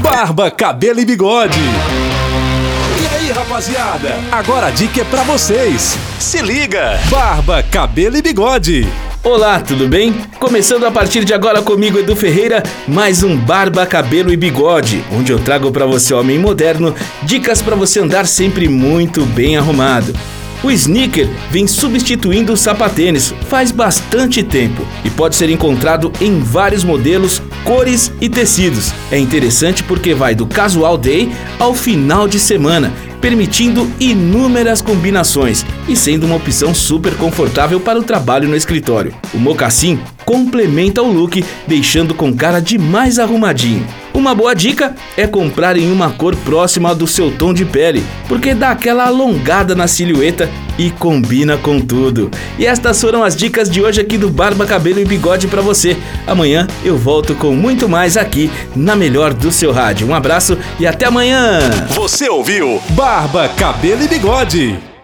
Barba, cabelo e bigode. E aí, rapaziada? Agora a dica é pra vocês. Se liga! Barba, cabelo e bigode. Olá, tudo bem? Começando a partir de agora comigo, Edu Ferreira, mais um Barba, Cabelo e Bigode, onde eu trago para você, homem moderno, dicas para você andar sempre muito bem arrumado. O sneaker vem substituindo o sapatênis faz bastante tempo e pode ser encontrado em vários modelos, cores e tecidos. É interessante porque vai do casual day ao final de semana permitindo inúmeras combinações e sendo uma opção super confortável para o trabalho no escritório. O mocassim complementa o look, deixando com cara de mais arrumadinho. Uma boa dica é comprar em uma cor próxima do seu tom de pele, porque dá aquela alongada na silhueta e combina com tudo. E estas foram as dicas de hoje aqui do Barba, Cabelo e Bigode para você. Amanhã eu volto com muito mais aqui na melhor do seu rádio. Um abraço e até amanhã. Você ouviu Barba, Cabelo e Bigode.